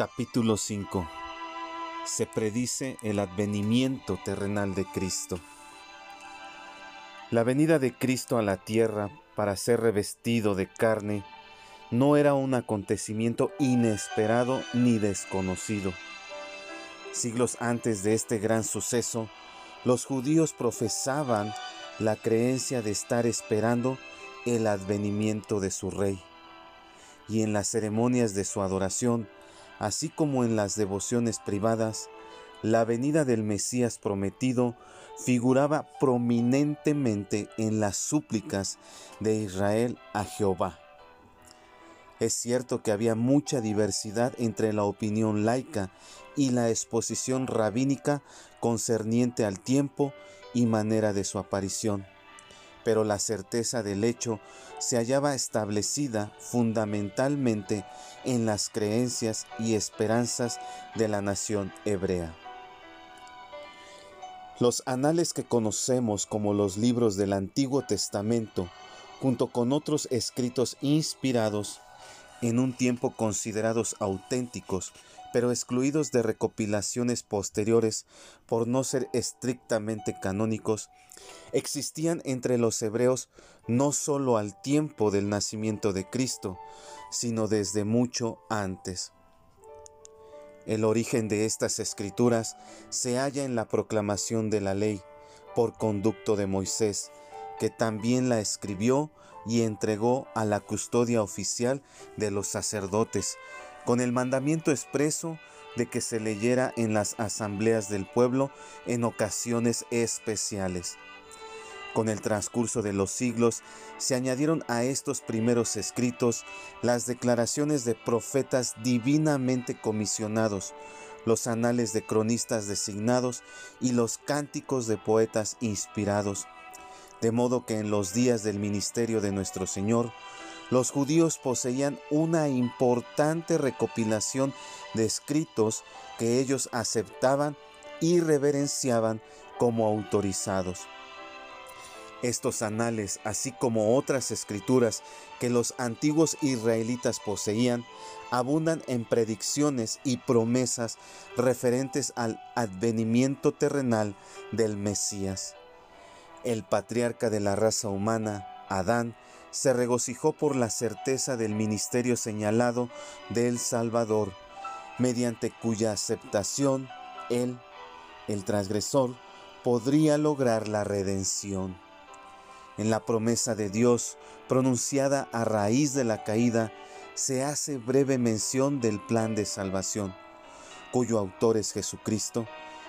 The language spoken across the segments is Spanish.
Capítulo 5 Se predice el advenimiento terrenal de Cristo. La venida de Cristo a la tierra para ser revestido de carne no era un acontecimiento inesperado ni desconocido. Siglos antes de este gran suceso, los judíos profesaban la creencia de estar esperando el advenimiento de su rey. Y en las ceremonias de su adoración, así como en las devociones privadas, la venida del Mesías prometido figuraba prominentemente en las súplicas de Israel a Jehová. Es cierto que había mucha diversidad entre la opinión laica y la exposición rabínica concerniente al tiempo y manera de su aparición pero la certeza del hecho se hallaba establecida fundamentalmente en las creencias y esperanzas de la nación hebrea. Los anales que conocemos como los libros del Antiguo Testamento, junto con otros escritos inspirados, en un tiempo considerados auténticos, pero excluidos de recopilaciones posteriores por no ser estrictamente canónicos, existían entre los hebreos no sólo al tiempo del nacimiento de Cristo, sino desde mucho antes. El origen de estas escrituras se halla en la proclamación de la ley por conducto de Moisés, que también la escribió y entregó a la custodia oficial de los sacerdotes, con el mandamiento expreso de que se leyera en las asambleas del pueblo en ocasiones especiales. Con el transcurso de los siglos se añadieron a estos primeros escritos las declaraciones de profetas divinamente comisionados, los anales de cronistas designados y los cánticos de poetas inspirados, de modo que en los días del ministerio de nuestro Señor, los judíos poseían una importante recopilación de escritos que ellos aceptaban y reverenciaban como autorizados. Estos anales, así como otras escrituras que los antiguos israelitas poseían, abundan en predicciones y promesas referentes al advenimiento terrenal del Mesías. El patriarca de la raza humana, Adán, se regocijó por la certeza del ministerio señalado del Salvador, mediante cuya aceptación él, el transgresor, podría lograr la redención. En la promesa de Dios, pronunciada a raíz de la caída, se hace breve mención del plan de salvación, cuyo autor es Jesucristo,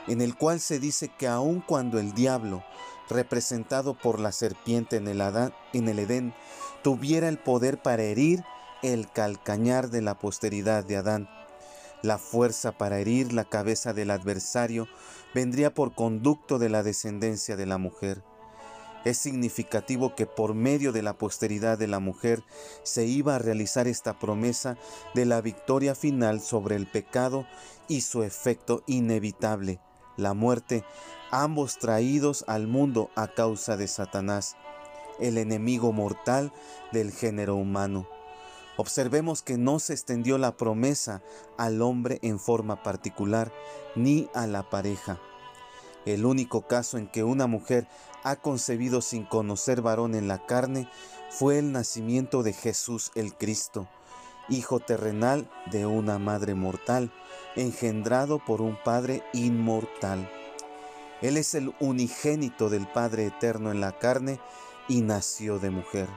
en el cual se dice que aun cuando el diablo, representado por la serpiente en el, Edén, tuviera el poder para herir el calcañar de la posteridad de Adán. La fuerza para herir la cabeza del adversario vendría por conducto de la descendencia de la mujer. Es significativo que por medio de la posteridad de la mujer se iba a realizar esta promesa de la victoria final sobre el pecado y su efecto inevitable, la muerte, ambos traídos al mundo a causa de Satanás, el enemigo mortal del género humano. Observemos que no se extendió la promesa al hombre en forma particular, ni a la pareja. El único caso en que una mujer ha concebido sin conocer varón en la carne fue el nacimiento de Jesús el Cristo, hijo terrenal de una madre mortal, engendrado por un Padre inmortal. Él es el unigénito del Padre eterno en la carne y nació de mujer.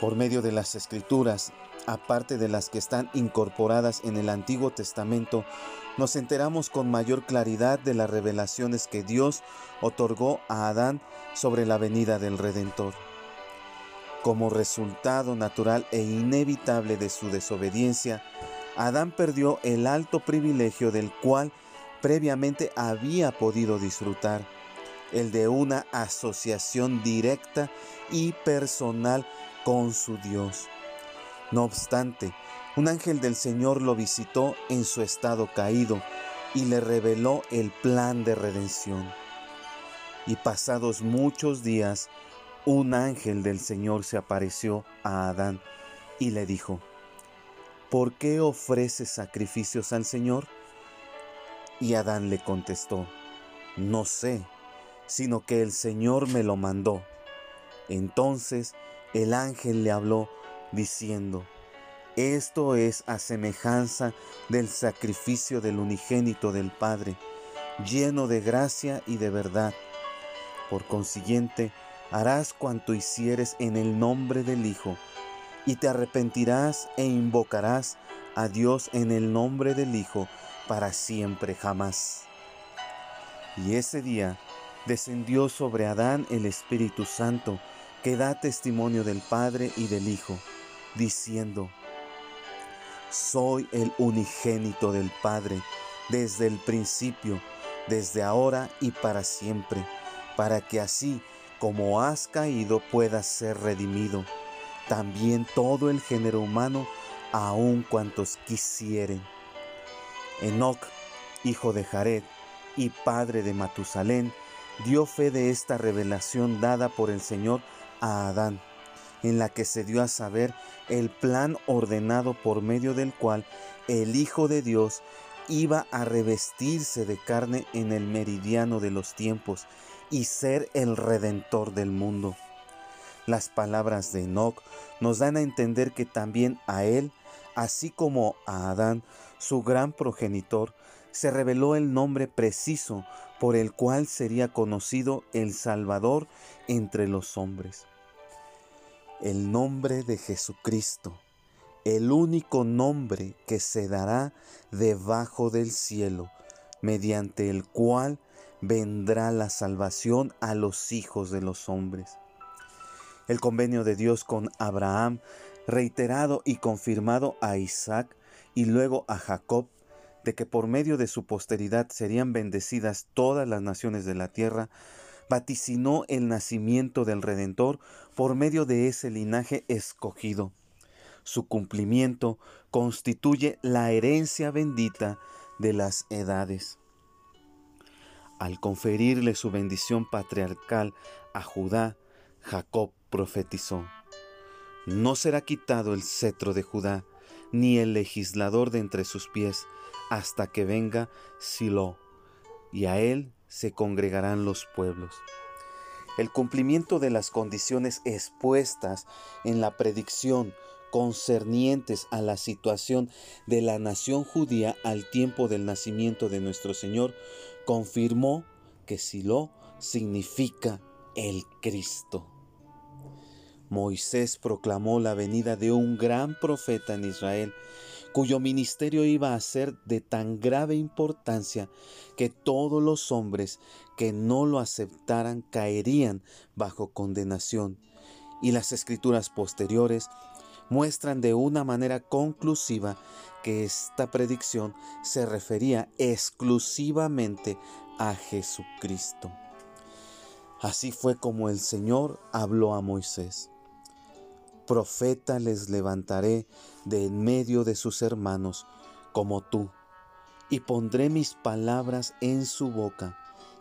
Por medio de las escrituras, aparte de las que están incorporadas en el Antiguo Testamento, nos enteramos con mayor claridad de las revelaciones que Dios otorgó a Adán sobre la venida del Redentor. Como resultado natural e inevitable de su desobediencia, Adán perdió el alto privilegio del cual previamente había podido disfrutar, el de una asociación directa y personal con su Dios. No obstante, un ángel del Señor lo visitó en su estado caído y le reveló el plan de redención. Y pasados muchos días, un ángel del Señor se apareció a Adán y le dijo, ¿por qué ofreces sacrificios al Señor? Y Adán le contestó, no sé, sino que el Señor me lo mandó. Entonces el ángel le habló diciendo, esto es a semejanza del sacrificio del unigénito del Padre, lleno de gracia y de verdad. Por consiguiente, harás cuanto hicieres en el nombre del Hijo, y te arrepentirás e invocarás a Dios en el nombre del Hijo para siempre jamás. Y ese día descendió sobre Adán el Espíritu Santo, que da testimonio del Padre y del Hijo, diciendo, Soy el unigénito del Padre, desde el principio, desde ahora y para siempre, para que así como has caído puedas ser redimido, también todo el género humano, aun cuantos quisieren. Enoc, hijo de Jared y padre de Matusalén, dio fe de esta revelación dada por el Señor a Adán, en la que se dio a saber el plan ordenado por medio del cual el Hijo de Dios iba a revestirse de carne en el meridiano de los tiempos y ser el redentor del mundo. Las palabras de Enoch nos dan a entender que también a él, así como a Adán, su gran progenitor, se reveló el nombre preciso por el cual sería conocido el Salvador entre los hombres. El nombre de Jesucristo, el único nombre que se dará debajo del cielo, mediante el cual vendrá la salvación a los hijos de los hombres. El convenio de Dios con Abraham, reiterado y confirmado a Isaac y luego a Jacob, de que por medio de su posteridad serían bendecidas todas las naciones de la tierra, vaticinó el nacimiento del Redentor por medio de ese linaje escogido. Su cumplimiento constituye la herencia bendita de las edades. Al conferirle su bendición patriarcal a Judá, Jacob profetizó, No será quitado el cetro de Judá, ni el legislador de entre sus pies, hasta que venga Silo, y a él se congregarán los pueblos. El cumplimiento de las condiciones expuestas en la predicción concernientes a la situación de la nación judía al tiempo del nacimiento de nuestro Señor confirmó que Silo significa el Cristo. Moisés proclamó la venida de un gran profeta en Israel, cuyo ministerio iba a ser de tan grave importancia que todos los hombres que no lo aceptaran caerían bajo condenación. Y las escrituras posteriores muestran de una manera conclusiva que esta predicción se refería exclusivamente a Jesucristo. Así fue como el Señor habló a Moisés. Profeta les levantaré de en medio de sus hermanos, como tú, y pondré mis palabras en su boca,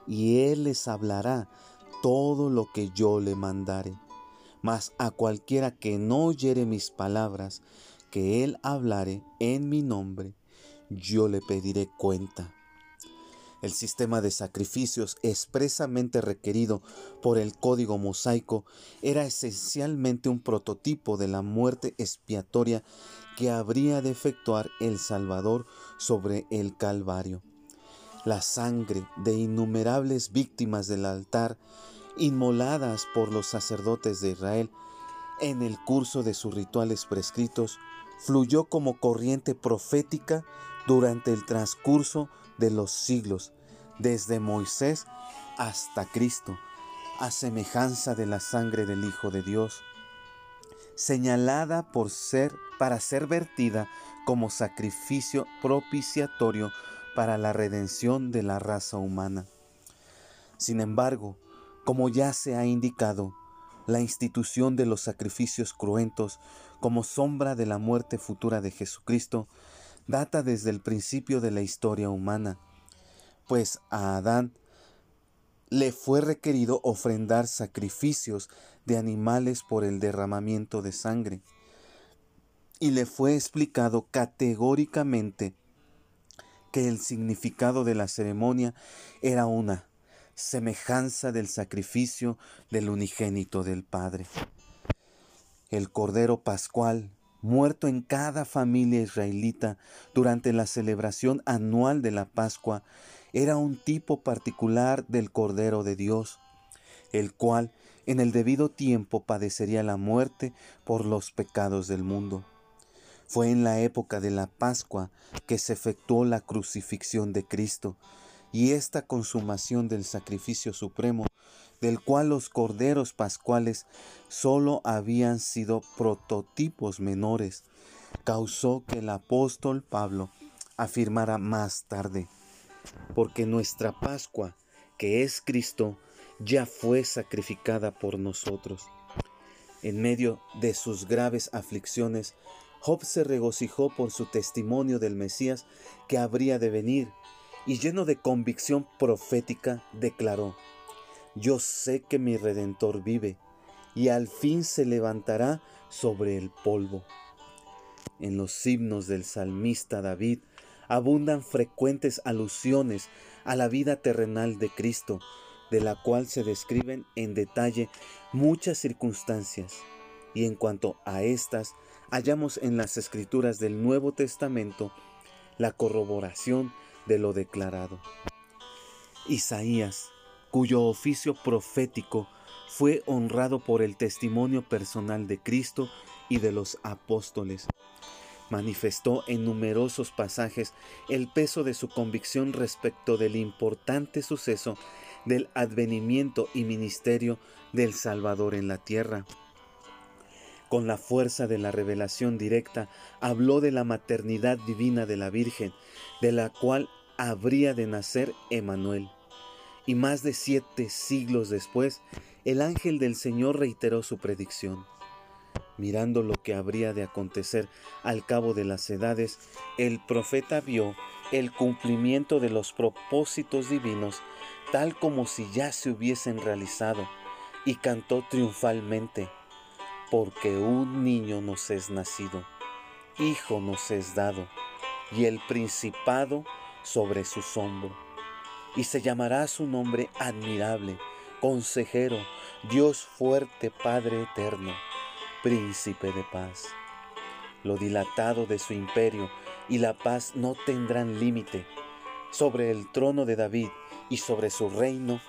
y él les hablará todo lo que yo le mandare. Mas a cualquiera que no oyere mis palabras, que él hablare en mi nombre, yo le pediré cuenta. El sistema de sacrificios expresamente requerido por el código mosaico era esencialmente un prototipo de la muerte expiatoria que habría de efectuar el Salvador sobre el Calvario. La sangre de innumerables víctimas del altar inmoladas por los sacerdotes de Israel en el curso de sus rituales prescritos, fluyó como corriente profética durante el transcurso de los siglos, desde Moisés hasta Cristo, a semejanza de la sangre del Hijo de Dios, señalada por ser para ser vertida como sacrificio propiciatorio para la redención de la raza humana. Sin embargo, como ya se ha indicado, la institución de los sacrificios cruentos como sombra de la muerte futura de Jesucristo data desde el principio de la historia humana, pues a Adán le fue requerido ofrendar sacrificios de animales por el derramamiento de sangre. y le fue explicado categóricamente que el significado de la ceremonia era una semejanza del sacrificio del unigénito del Padre. El Cordero Pascual, muerto en cada familia israelita durante la celebración anual de la Pascua, era un tipo particular del Cordero de Dios, el cual en el debido tiempo padecería la muerte por los pecados del mundo. Fue en la época de la Pascua que se efectuó la crucifixión de Cristo, y esta consumación del sacrificio supremo, del cual los corderos pascuales sólo habían sido prototipos menores, causó que el apóstol Pablo afirmara más tarde, porque nuestra Pascua, que es Cristo, ya fue sacrificada por nosotros. En medio de sus graves aflicciones, Job se regocijó por su testimonio del Mesías que habría de venir, y lleno de convicción profética declaró, Yo sé que mi Redentor vive, y al fin se levantará sobre el polvo. En los himnos del salmista David abundan frecuentes alusiones a la vida terrenal de Cristo, de la cual se describen en detalle muchas circunstancias. Y en cuanto a estas, hallamos en las escrituras del Nuevo Testamento la corroboración de lo declarado. Isaías, cuyo oficio profético fue honrado por el testimonio personal de Cristo y de los apóstoles, manifestó en numerosos pasajes el peso de su convicción respecto del importante suceso del advenimiento y ministerio del Salvador en la tierra. Con la fuerza de la revelación directa, habló de la maternidad divina de la Virgen, de la cual habría de nacer Emanuel. Y más de siete siglos después, el ángel del Señor reiteró su predicción. Mirando lo que habría de acontecer al cabo de las edades, el profeta vio el cumplimiento de los propósitos divinos tal como si ya se hubiesen realizado, y cantó triunfalmente, porque un niño nos es nacido, hijo nos es dado, y el principado sobre su hombro. Y se llamará su nombre admirable, consejero, Dios fuerte, Padre eterno, príncipe de paz. Lo dilatado de su imperio y la paz no tendrán límite sobre el trono de David y sobre su reino,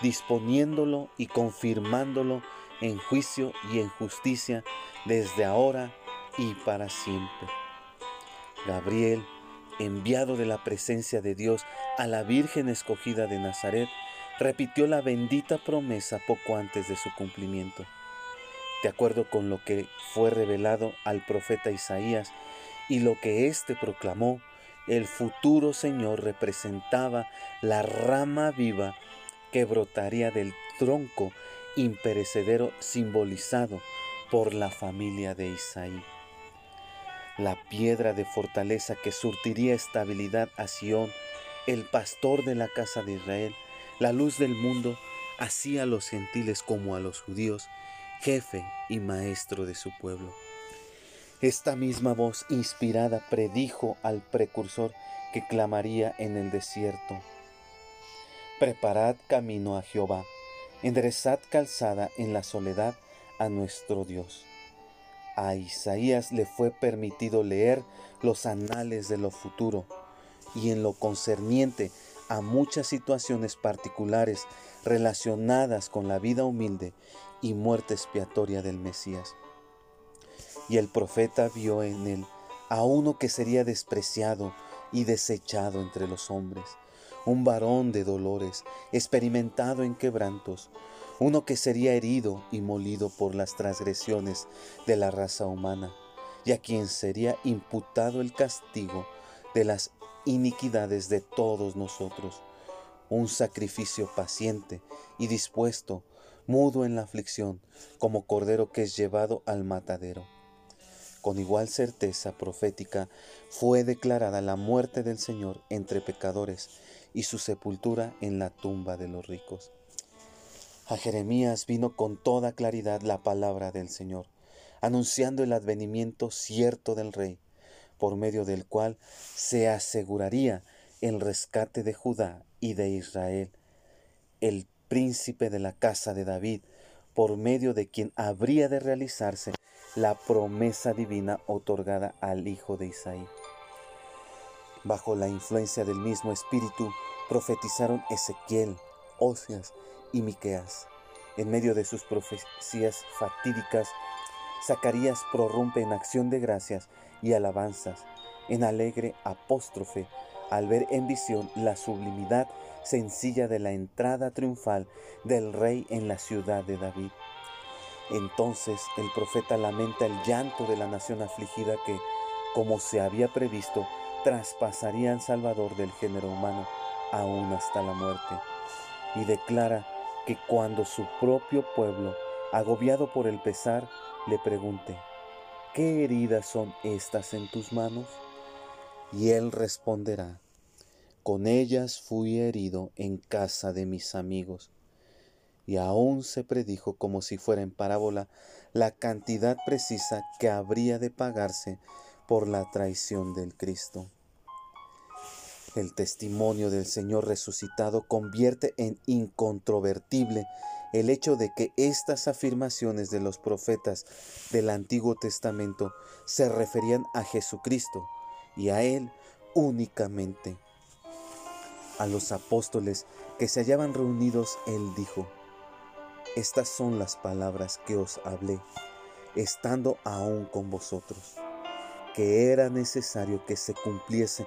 disponiéndolo y confirmándolo en juicio y en justicia desde ahora y para siempre. Gabriel, enviado de la presencia de Dios a la Virgen escogida de Nazaret, repitió la bendita promesa poco antes de su cumplimiento. De acuerdo con lo que fue revelado al profeta Isaías y lo que éste proclamó, el futuro Señor representaba la rama viva que brotaría del tronco imperecedero simbolizado por la familia de Isaí. La piedra de fortaleza que surtiría estabilidad a Sión, el pastor de la casa de Israel, la luz del mundo, así a los gentiles como a los judíos, jefe y maestro de su pueblo. Esta misma voz inspirada predijo al precursor que clamaría en el desierto. Preparad camino a Jehová, enderezad calzada en la soledad a nuestro Dios. A Isaías le fue permitido leer los anales de lo futuro y en lo concerniente a muchas situaciones particulares relacionadas con la vida humilde y muerte expiatoria del Mesías. Y el profeta vio en él a uno que sería despreciado y desechado entre los hombres, un varón de dolores, experimentado en quebrantos, uno que sería herido y molido por las transgresiones de la raza humana, y a quien sería imputado el castigo de las iniquidades de todos nosotros, un sacrificio paciente y dispuesto, mudo en la aflicción, como cordero que es llevado al matadero con igual certeza profética fue declarada la muerte del Señor entre pecadores y su sepultura en la tumba de los ricos. A Jeremías vino con toda claridad la palabra del Señor, anunciando el advenimiento cierto del rey, por medio del cual se aseguraría el rescate de Judá y de Israel, el príncipe de la casa de David, por medio de quien habría de realizarse la promesa divina otorgada al hijo de Isaí. Bajo la influencia del mismo espíritu profetizaron Ezequiel, Osias y Miqueas. En medio de sus profecías fatídicas, Zacarías prorrumpe en acción de gracias y alabanzas, en alegre apóstrofe, al ver en visión la sublimidad sencilla de la entrada triunfal del rey en la ciudad de David. Entonces el profeta lamenta el llanto de la nación afligida que, como se había previsto, traspasaría al Salvador del género humano aún hasta la muerte, y declara que cuando su propio pueblo, agobiado por el pesar, le pregunte, ¿qué heridas son estas en tus manos? Y él responderá, con ellas fui herido en casa de mis amigos. Y aún se predijo como si fuera en parábola la cantidad precisa que habría de pagarse por la traición del Cristo. El testimonio del Señor resucitado convierte en incontrovertible el hecho de que estas afirmaciones de los profetas del Antiguo Testamento se referían a Jesucristo y a Él únicamente. A los apóstoles que se hallaban reunidos, Él dijo, Estas son las palabras que os hablé, estando aún con vosotros, que era necesario que se cumpliese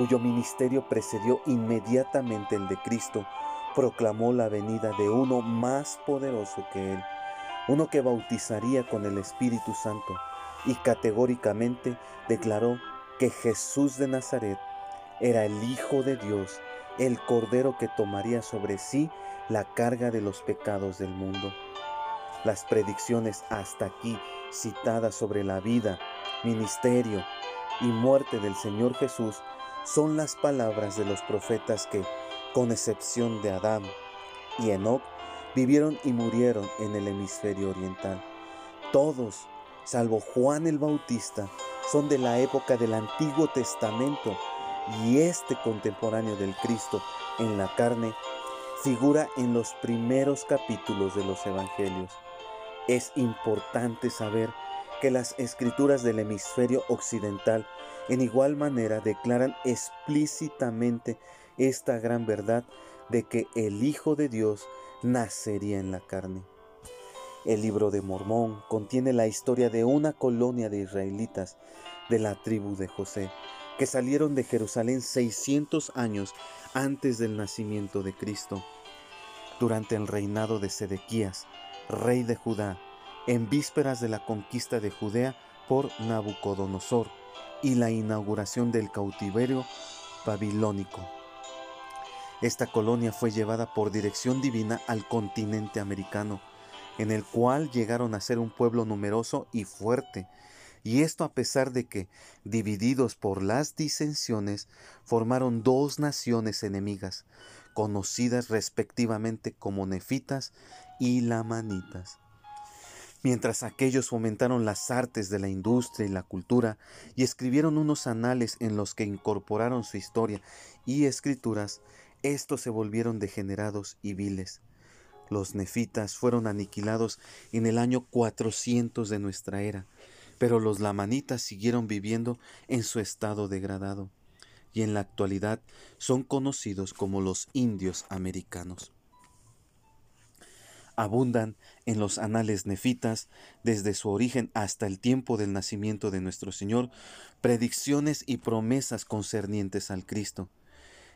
cuyo ministerio precedió inmediatamente el de Cristo, proclamó la venida de uno más poderoso que él, uno que bautizaría con el Espíritu Santo, y categóricamente declaró que Jesús de Nazaret era el Hijo de Dios, el Cordero que tomaría sobre sí la carga de los pecados del mundo. Las predicciones hasta aquí citadas sobre la vida, ministerio y muerte del Señor Jesús son las palabras de los profetas que, con excepción de Adán y Enoch, vivieron y murieron en el hemisferio oriental. Todos, salvo Juan el Bautista, son de la época del Antiguo Testamento y este contemporáneo del Cristo en la carne figura en los primeros capítulos de los Evangelios. Es importante saber que las escrituras del hemisferio occidental en igual manera declaran explícitamente esta gran verdad de que el Hijo de Dios nacería en la carne. El libro de Mormón contiene la historia de una colonia de israelitas de la tribu de José, que salieron de Jerusalén 600 años antes del nacimiento de Cristo, durante el reinado de Sedequías, rey de Judá, en vísperas de la conquista de Judea por Nabucodonosor y la inauguración del cautiverio babilónico. Esta colonia fue llevada por dirección divina al continente americano, en el cual llegaron a ser un pueblo numeroso y fuerte, y esto a pesar de que, divididos por las disensiones, formaron dos naciones enemigas, conocidas respectivamente como nefitas y lamanitas. Mientras aquellos fomentaron las artes de la industria y la cultura y escribieron unos anales en los que incorporaron su historia y escrituras, estos se volvieron degenerados y viles. Los nefitas fueron aniquilados en el año 400 de nuestra era, pero los lamanitas siguieron viviendo en su estado degradado y en la actualidad son conocidos como los indios americanos abundan en los anales nefitas, desde su origen hasta el tiempo del nacimiento de nuestro Señor, predicciones y promesas concernientes al Cristo.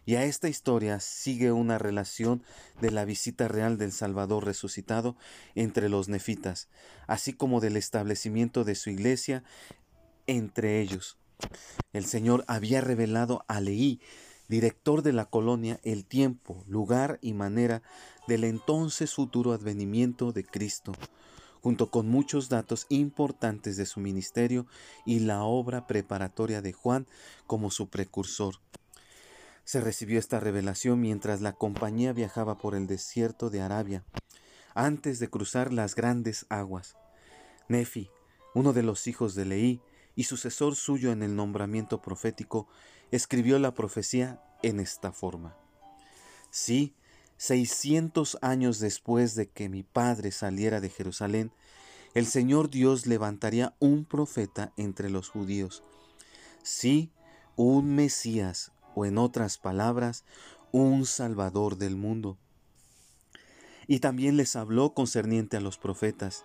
Y a esta historia sigue una relación de la visita real del Salvador resucitado entre los nefitas, así como del establecimiento de su iglesia entre ellos. El Señor había revelado a Leí, director de la colonia, el tiempo, lugar y manera del entonces futuro advenimiento de Cristo, junto con muchos datos importantes de su ministerio y la obra preparatoria de Juan como su precursor. Se recibió esta revelación mientras la compañía viajaba por el desierto de Arabia, antes de cruzar las grandes aguas. Nefi, uno de los hijos de Leí y sucesor suyo en el nombramiento profético, escribió la profecía en esta forma. Sí, seiscientos años después de que mi padre saliera de Jerusalén, el Señor Dios levantaría un profeta entre los judíos. Sí, un Mesías, o en otras palabras, un Salvador del mundo. Y también les habló concerniente a los profetas,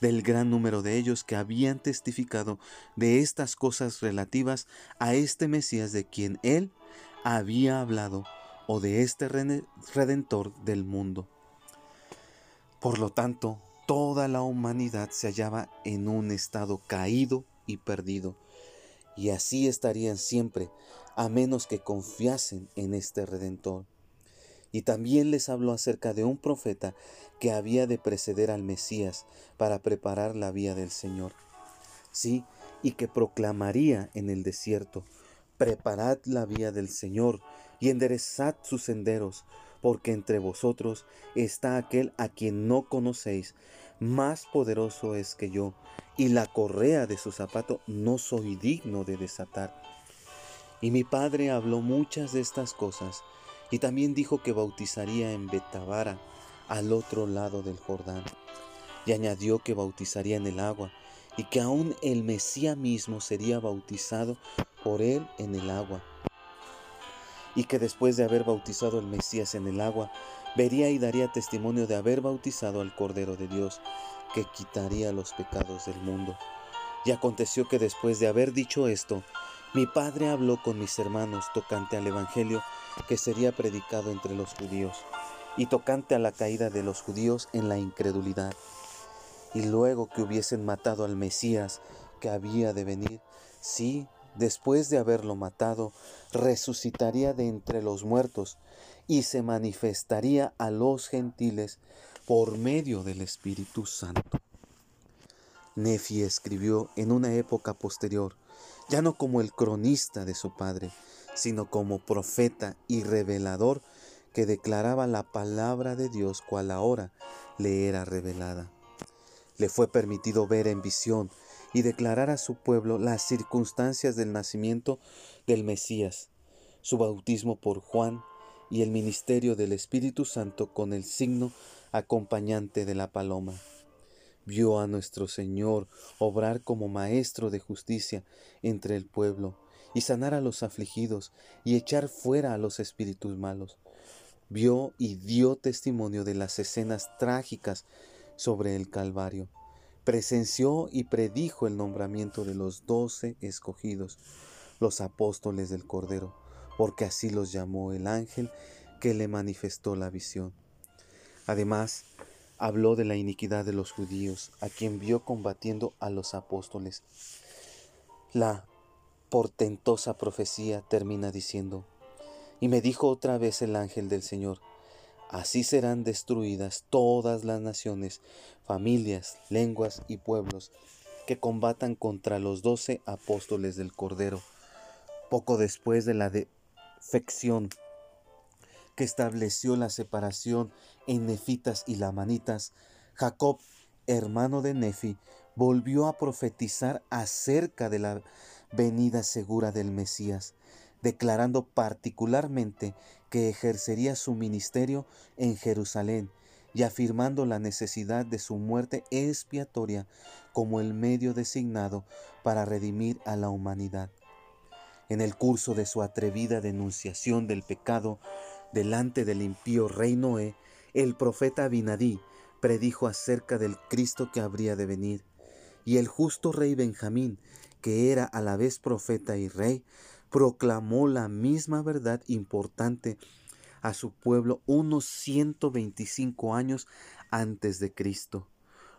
del gran número de ellos que habían testificado de estas cosas relativas a este Mesías de quien él había hablado, o de este redentor del mundo. Por lo tanto, toda la humanidad se hallaba en un estado caído y perdido, y así estarían siempre, a menos que confiasen en este Redentor. Y también les habló acerca de un profeta que había de preceder al Mesías para preparar la vía del Señor. Sí, y que proclamaría en el desierto, preparad la vía del Señor y enderezad sus senderos, porque entre vosotros está aquel a quien no conocéis, más poderoso es que yo, y la correa de su zapato no soy digno de desatar. Y mi padre habló muchas de estas cosas, y también dijo que bautizaría en Betabara, al otro lado del Jordán. Y añadió que bautizaría en el agua, y que aún el Mesías mismo sería bautizado por él en el agua. Y que después de haber bautizado al Mesías en el agua, vería y daría testimonio de haber bautizado al Cordero de Dios, que quitaría los pecados del mundo. Y aconteció que después de haber dicho esto, mi padre habló con mis hermanos tocante al Evangelio que sería predicado entre los judíos, y tocante a la caída de los judíos en la incredulidad. Y luego que hubiesen matado al Mesías que había de venir, sí, después de haberlo matado, resucitaría de entre los muertos y se manifestaría a los gentiles por medio del Espíritu Santo. Nefi escribió en una época posterior, ya no como el cronista de su padre, sino como profeta y revelador que declaraba la palabra de Dios cual ahora le era revelada. Le fue permitido ver en visión y declarar a su pueblo las circunstancias del nacimiento del Mesías, su bautismo por Juan y el ministerio del Espíritu Santo con el signo acompañante de la paloma. Vio a nuestro Señor obrar como maestro de justicia entre el pueblo y sanar a los afligidos y echar fuera a los espíritus malos. Vio y dio testimonio de las escenas trágicas sobre el Calvario. Presenció y predijo el nombramiento de los doce escogidos, los apóstoles del Cordero porque así los llamó el ángel que le manifestó la visión. Además, habló de la iniquidad de los judíos, a quien vio combatiendo a los apóstoles. La portentosa profecía termina diciendo, y me dijo otra vez el ángel del Señor, así serán destruidas todas las naciones, familias, lenguas y pueblos que combatan contra los doce apóstoles del Cordero. Poco después de la de fección que estableció la separación en nefitas y lamanitas, Jacob, hermano de Nefi, volvió a profetizar acerca de la venida segura del Mesías, declarando particularmente que ejercería su ministerio en Jerusalén y afirmando la necesidad de su muerte expiatoria como el medio designado para redimir a la humanidad. En el curso de su atrevida denunciación del pecado delante del impío rey Noé, el profeta Abinadí predijo acerca del Cristo que habría de venir, y el justo rey Benjamín, que era a la vez profeta y rey, proclamó la misma verdad importante a su pueblo unos 125 años antes de Cristo.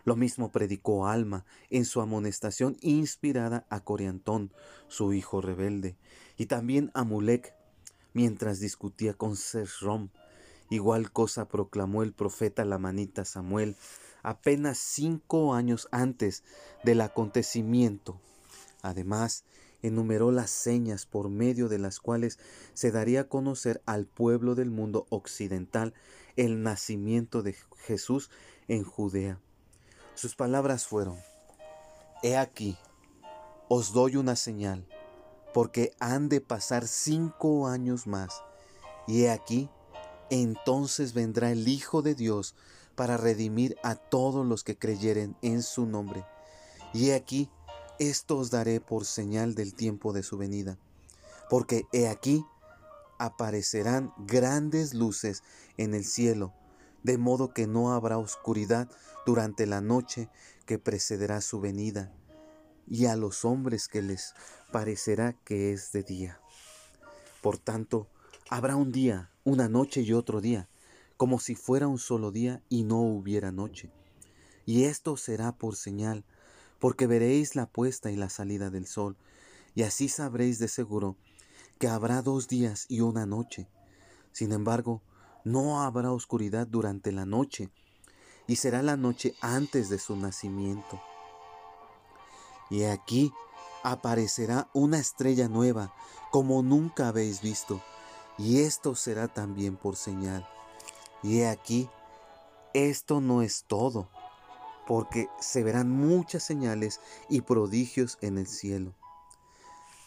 Lo mismo predicó Alma en su amonestación inspirada a Coriantón, su hijo rebelde, y también a Mulek mientras discutía con Sesrom. Igual cosa proclamó el profeta Lamanita Samuel apenas cinco años antes del acontecimiento. Además, enumeró las señas por medio de las cuales se daría a conocer al pueblo del mundo occidental el nacimiento de Jesús en Judea. Sus palabras fueron, He aquí, os doy una señal, porque han de pasar cinco años más, y he aquí, entonces vendrá el Hijo de Dios para redimir a todos los que creyeren en su nombre. Y he aquí, esto os daré por señal del tiempo de su venida, porque he aquí aparecerán grandes luces en el cielo, de modo que no habrá oscuridad durante la noche que precederá su venida, y a los hombres que les parecerá que es de día. Por tanto, habrá un día, una noche y otro día, como si fuera un solo día y no hubiera noche. Y esto será por señal, porque veréis la puesta y la salida del sol, y así sabréis de seguro que habrá dos días y una noche. Sin embargo, no habrá oscuridad durante la noche, y será la noche antes de su nacimiento. Y aquí aparecerá una estrella nueva, como nunca habéis visto, y esto será también por señal. Y he aquí, esto no es todo porque se verán muchas señales y prodigios en el cielo.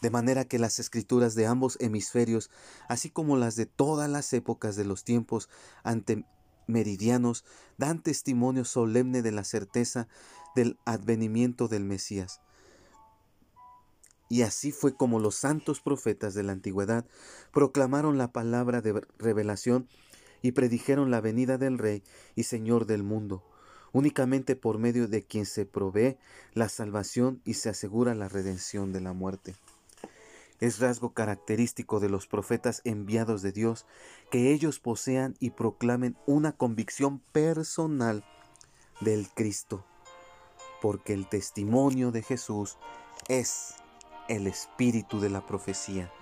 De manera que las escrituras de ambos hemisferios, así como las de todas las épocas de los tiempos antemeridianos, dan testimonio solemne de la certeza del advenimiento del Mesías. Y así fue como los santos profetas de la antigüedad proclamaron la palabra de revelación y predijeron la venida del Rey y Señor del mundo únicamente por medio de quien se provee la salvación y se asegura la redención de la muerte. Es rasgo característico de los profetas enviados de Dios que ellos posean y proclamen una convicción personal del Cristo, porque el testimonio de Jesús es el espíritu de la profecía.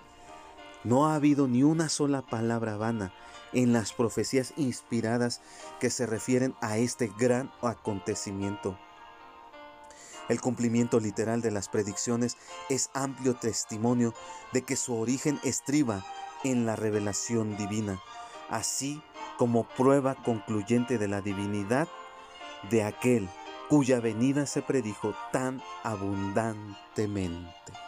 No ha habido ni una sola palabra vana en las profecías inspiradas que se refieren a este gran acontecimiento. El cumplimiento literal de las predicciones es amplio testimonio de que su origen estriba en la revelación divina, así como prueba concluyente de la divinidad de aquel cuya venida se predijo tan abundantemente.